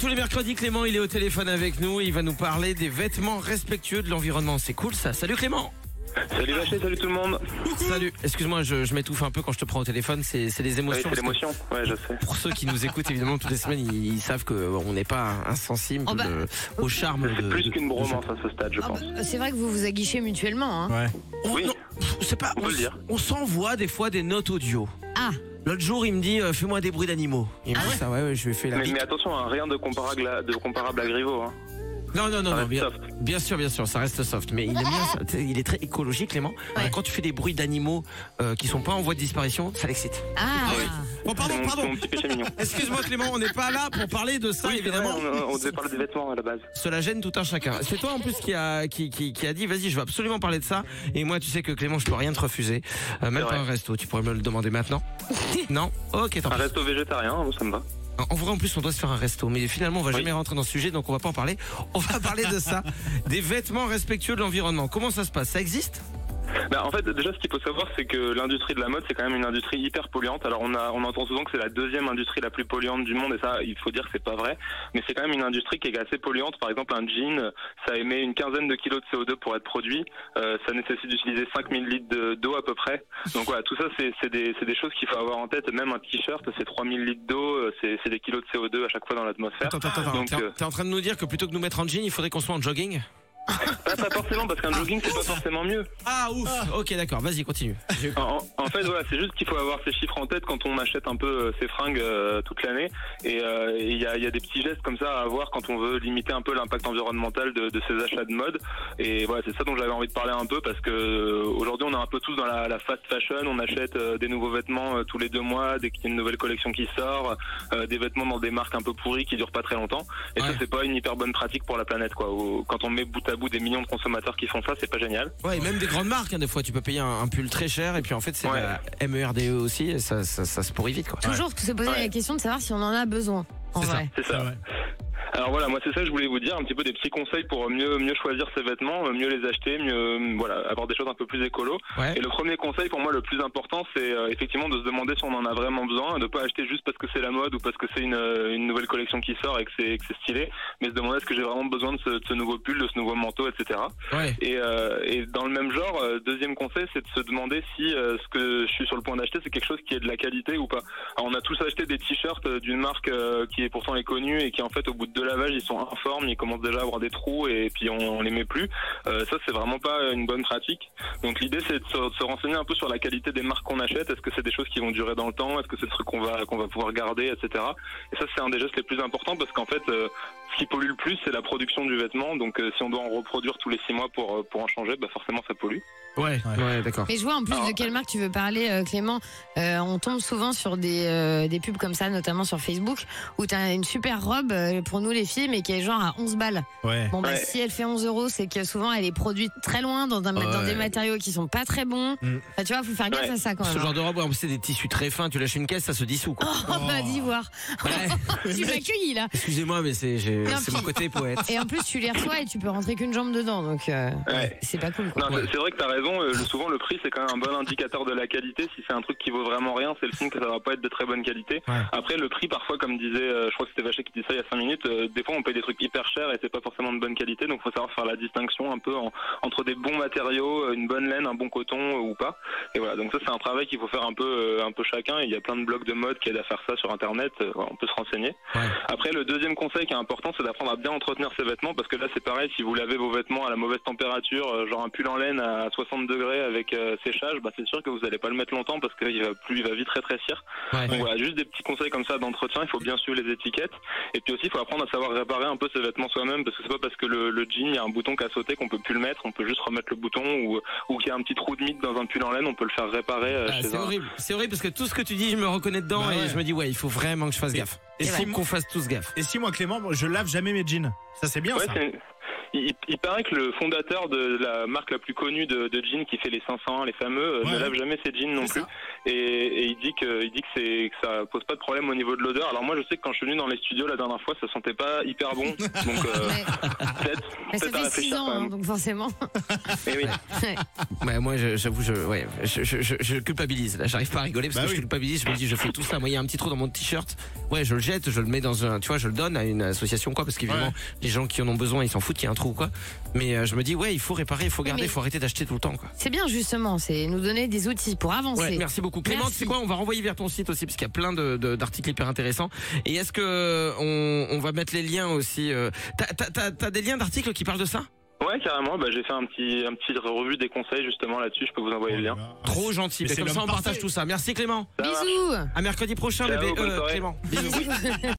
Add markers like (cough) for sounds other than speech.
tous les mercredis, Clément, il est au téléphone avec nous. Il va nous parler des vêtements respectueux de l'environnement. C'est cool ça. Salut Clément. Salut Vacher, salut tout le monde. Salut. Excuse-moi, je, je m'étouffe un peu quand je te prends au téléphone. C'est c'est les Oui, émotions. c'est l'émotion, ouais, je sais. Pour ceux qui nous écoutent, évidemment, toutes les semaines, ils, ils savent qu'on n'est pas insensible Oh bah, de- au charme de. C'est plus de- qu'une de- bromance à ce stade, je Ah pense. bah, c'est vrai que vous vous aguichez mutuellement. Hein. Ouais. On- Oui. non, pff, c'est pas. On peut le dire. on s'envoie des fois des notes audio. Ah, L'autre jour, il me dit euh, fais-moi des bruits d'animaux. Il me dit ça, ouais, ouais, je lui ai fait la Mais, attention, hein, rien de comparable à, de comparable à Griveaux. Hein. Non, non, non, Ça non, reste bien, soft. bien sûr, bien sûr, ça reste soft. Mais il bien ça. Est très écologique, Clément. Ouais. Quand tu fais des bruits d'animaux euh, qui sont pas en voie de disparition, ça l'excite. ah. Bon, pardon, mon, pardon. (laughs) Excuse-moi, Clément, on n'est pas là pour parler de ça, Oui, c'est vrai, évidemment. on, on devait parler des vêtements à la base. Cela gêne tout un chacun. C'est toi en plus qui a qui, qui, qui a dit vas-y je veux absolument parler de ça. Et moi tu sais que Clément je peux rien te refuser. Euh, même pas un resto. Tu pourrais me le demander maintenant. (laughs) Non? Ok tant Un resto végétarien, hein, ça me va. en vrai en plus on doit se faire un resto. Mais finalement on va Oui. jamais rentrer dans ce sujet donc on va pas en parler. On va parler de ça. (laughs) Des vêtements respectueux de l'environnement. Comment ça se passe? Ça existe? Bah, en fait, déjà, ce qu'il faut savoir, c'est que l'industrie de la mode, c'est quand même une industrie hyper polluante. Alors, on, a, on entend souvent que c'est la deuxième industrie la plus polluante du monde, et ça, il faut dire que c'est pas vrai. Mais c'est quand même une industrie qui est assez polluante. Par exemple, un jean, ça émet une quinzaine de kilos de CO2 pour être produit. Euh, ça nécessite d'utiliser 5000 litres de- d'eau à peu près. Donc voilà, tout ça, c'est c'est des, c'est des choses qu'il faut avoir en tête. Même un t-shirt, c'est 3000 litres d'eau, euh, c'est c'est des kilos de CO2 à chaque fois dans l'atmosphère. attends attends attends Donc, t'es en- euh, t'es en train de nous dire que plutôt que nous mettre en jean il faudrait qu'on soit en jogging? (laughs) pas, pas forcément, parce qu'un jogging, c'est pas forcément mieux. ah ouf ok d'accord vas-y continue En, en fait, voilà, c'est juste qu'il faut avoir ces chiffres en tête quand on achète un peu euh, ses fringues euh, toute l'année. Et euh, il y, a, il y a des petits gestes comme ça à avoir quand on veut limiter un peu l'impact environnemental de, de ces achats de mode. Et voilà, c'est ça dont j'avais envie de parler un peu parce que aujourd'hui, on est un peu tous dans la, la fast fashion. On achète euh, des nouveaux vêtements euh, tous les deux mois dès qu'il y a une nouvelle collection qui sort, euh, des vêtements dans des marques un peu pourries qui durent pas très longtemps. Et Ouais. ça, c'est pas une hyper bonne pratique pour la planète, quoi. Quand on met bout à bout des millions de consommateurs qui font ça, c'est pas génial. ouais et même des grandes marques hein, des fois tu peux payer un, un pull très cher et puis en fait c'est Ouais. la MERDE E aussi et ça, ça, ça se pourrit vite quoi Toujours se poser Ouais. la question de savoir si on en a besoin. En C'est ça. vrai. C'est ça. Ouais. Alors voilà, moi c'est ça que je voulais vous dire, un petit peu des petits conseils pour mieux mieux choisir ses vêtements, euh, mieux les acheter, mieux euh, voilà, avoir des choses un peu plus écolo. ouais Et le premier conseil pour moi le plus important, c'est euh, effectivement de se demander si on en a vraiment besoin, de pas acheter juste parce que c'est la mode ou parce que c'est une, une nouvelle collection qui sort et que c'est que c'est stylé, mais se demander est-ce que j'ai vraiment besoin de ce, de ce nouveau pull, de ce nouveau manteau, etc. ouais Et, euh, et dans le même genre, deuxième conseil, c'est de se demander si euh, ce que je suis sur le point d'acheter, c'est quelque chose qui est de la qualité ou pas. Alors, on a tous acheté des t-shirts d'une marque euh, qui est pourtant est connue et qui en fait au bout de deux lavages ils sont informes, ils commencent déjà à avoir des trous et puis on, les met plus. Euh, ça c'est vraiment pas une bonne pratique. Donc l'idée c'est de se, de se renseigner un peu sur la qualité des marques qu'on achète. Est-ce que c'est des choses qui vont durer dans le temps? Est-ce que c'est des trucs qu'on va qu'on va pouvoir garder, etc. Et ça c'est un des gestes les plus importants parce qu'en fait euh, ce qui pollue le plus, c'est la production du vêtement. Donc, euh, si on doit en reproduire tous les six mois pour, euh, pour en changer, bah forcément, ça pollue. ouais Ouais. ouais d'accord Mais je vois en plus Alors- de quelle marque tu veux parler, euh, Clément. Euh, on tombe souvent sur des, euh, des pubs comme ça, notamment sur Facebook, où tu as une super robe euh, pour nous les filles, mais qui est genre à 11 balles. Ouais. Bon, bah, Ouais. si elle fait 11 euros, c'est que souvent elle est produite très loin, dans, un, dans des matériaux qui sont pas très bons. Mm. Enfin, tu vois, faut faire gaffe Ouais. à ça quand même. Ce genre de robe, c'est des tissus très fins. Tu lâches une caisse, ça se dissout. Quoi. Oh, bah, dis voir. Ouais. (laughs) tu m'accueilles là. Excusez-moi, mais c'est c'est puis- mon côté poète. (laughs) Et en plus, tu les reçois et tu peux rentrer qu'une jambe dedans, donc euh, Ouais. c'est pas cool. Quoi. Non, Ouais. c'est- vrai que t'as raison. euh, souvent, le prix, c'est quand même un bon indicateur de la qualité. Si c'est un truc qui vaut vraiment rien, c'est le signe que ça va pas être de très bonne qualité. Ouais. Après, le prix, parfois, comme disait, euh, je crois que c'était Vacher qui disait ça il y a cinq minutes, euh, des fois, on paye des trucs hyper chers et c'est pas forcément de bonne qualité. Donc, faut savoir faire la distinction un peu en- entre des bons matériaux, une bonne laine, un bon coton euh, ou pas. Et voilà. Donc ça, c'est un travail qu'il faut faire un peu, euh, un peu chacun. Il y a plein de blogs de mode qui aident à faire ça sur Internet. Euh, on peut se renseigner. Ouais. Après, le deuxième conseil qui est important, c'est d'apprendre à bien entretenir ses vêtements parce que là, c'est pareil. Si vous lavez vos vêtements à la mauvaise température, euh, genre un pull en laine à 60 degrés avec euh, séchage, bah, c'est sûr que vous allez pas le mettre longtemps parce qu'il va plus, il va vite rétrécir. Ouais. Donc voilà, juste des petits conseils comme ça d'entretien. Il faut bien suivre les étiquettes. Et puis aussi, il faut apprendre à savoir réparer un peu ses vêtements soi-même parce que c'est pas parce que le, le jean, il y a un bouton qui a sauté qu'on peut plus le mettre. On peut juste remettre le bouton ou, ou qu'il y a un petit trou de mythe dans un pull en laine, on peut le faire réparer euh, Ah, c'est un. horrible, c'est horrible parce que tout ce que tu dis, je me reconnais dedans Bah et ouais. je me dis ouais, il faut vraiment que je fasse gaffe. Et si- qu'on fasse tous gaffe. Et si moi, Clément, je lave jamais mes jeans. Ça, c'est bien Ouais, ça. il, il paraît que le fondateur de la marque la plus connue de, de jeans qui fait les 501, les fameux, euh, Ouais. ne lave jamais ses jeans non plus. Et, et il dit que, il dit que c'est, que ça pose pas de problème au niveau de l'odeur. Alors moi, je sais que quand je suis venu dans les studios la dernière fois, ça sentait pas hyper bon. (laughs) Donc euh, peut-être, Mais ça fait réfléchir 6 ans, hein, donc forcément. Mais (laughs) oui. Ouais, moi, j'avoue, je, ouais, je, je, je, je culpabilise. Là, j'arrive pas à rigoler parce Bah que oui. je culpabilise. Je me dis, je fais tout ça. Moi, il y a un petit trou dans mon t-shirt. Ouais, je le jette, je le mets dans un, tu vois, je le donne à une association, quoi, parce qu'évidemment, Ouais. les gens qui en ont besoin, ils s'en foutent qu'il y a un trou, quoi. Mais euh, je me dis, ouais, il faut réparer, il faut garder, il faut arrêter d'acheter tout le temps, quoi. C'est bien justement, c'est nous donner des outils pour avancer. Ouais, merci beaucoup. Clément, sais quoi On va renvoyer vers ton site aussi parce qu'il y a plein de- de- d'articles hyper intéressants. Et est-ce que on, on va mettre les liens aussi euh, T'as t'as- t'as- t'as des liens d'articles qui parlent de ça? Ouais, carrément. Bah, j'ai fait un petit, un petit revue des conseils justement là-dessus. Je peux vous envoyer le lien. Trop gentil. Mais comme ça, on partage tout ça. Merci Clément. Ça marche. Bisous À mercusdi prochain, Ciao, bébé. bonne Euh, soirée. Clément. (laughs) Bisous. (laughs)